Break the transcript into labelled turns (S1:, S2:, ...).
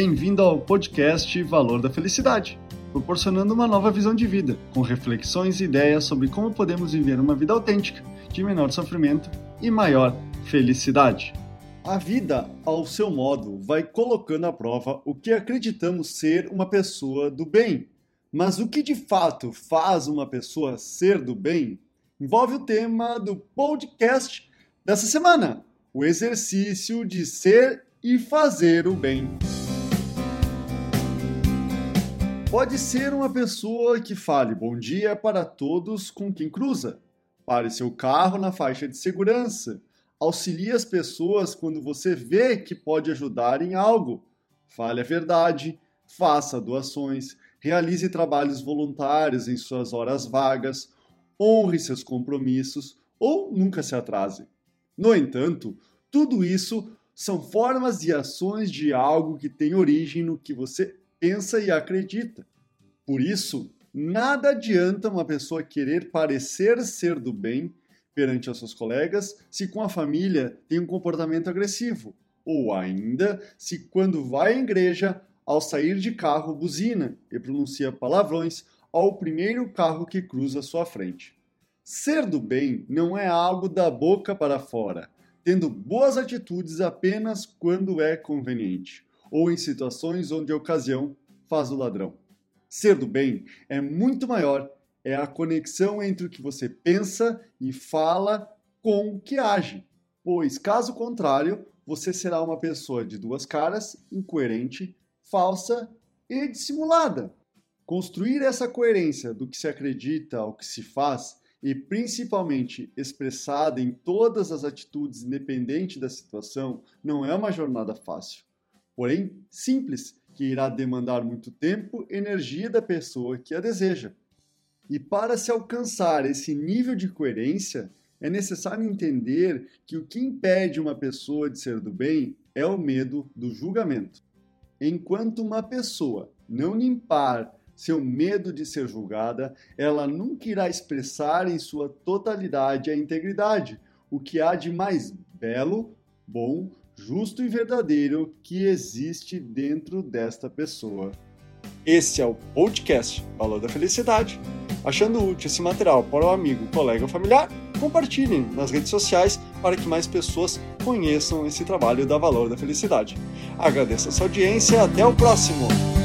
S1: Bem-vindo ao podcast Valor da Felicidade, proporcionando uma nova visão de vida, com reflexões e ideias sobre como podemos viver uma vida autêntica, de menor sofrimento e maior felicidade. A vida, ao seu modo, vai colocando à prova o que acreditamos ser uma pessoa do bem. Mas o que de fato faz uma pessoa ser do bem envolve o tema do podcast dessa semana: o exercício de ser e fazer o bem. Pode ser uma pessoa que fale bom dia para todos com quem cruza, pare seu carro na faixa de segurança, auxilie as pessoas quando você vê que pode ajudar em algo, fale a verdade, faça doações, realize trabalhos voluntários em suas horas vagas, honre seus compromissos ou nunca se atrase. No entanto, tudo isso são formas e ações de algo que tem origem no que você pensa e acredita. Por isso, nada adianta uma pessoa querer parecer ser do bem perante os seus colegas se com a família tem um comportamento agressivo, ou ainda se quando vai à igreja, ao sair de carro, buzina e pronuncia palavrões ao primeiro carro que cruza sua frente. Ser do bem não é algo da boca para fora, tendo boas atitudes apenas quando é conveniente, ou em situações onde a ocasião faz o ladrão. Ser do bem é muito maior, é a conexão entre o que você pensa e fala com o que age, pois, caso contrário, você será uma pessoa de duas caras, incoerente, falsa e dissimulada. Construir essa coerência do que se acredita ao que se faz e principalmente expressada em todas as atitudes, independente da situação, não é uma jornada fácil, porém simples, que irá demandar muito tempo e energia da pessoa que a deseja. E para se alcançar esse nível de coerência, é necessário entender que o que impede uma pessoa de ser do bem é o medo do julgamento. Enquanto uma pessoa não limpar seu medo de ser julgada, ela nunca irá expressar em sua totalidade a integridade, o que há de mais belo, bom, justo e verdadeiro que existe dentro desta pessoa. Esse é o podcast Valor da Felicidade. Achando útil esse material para o amigo, colega ou familiar, compartilhem nas redes sociais para que mais pessoas conheçam esse trabalho da Valor da Felicidade. Agradeço a sua audiência e até o próximo!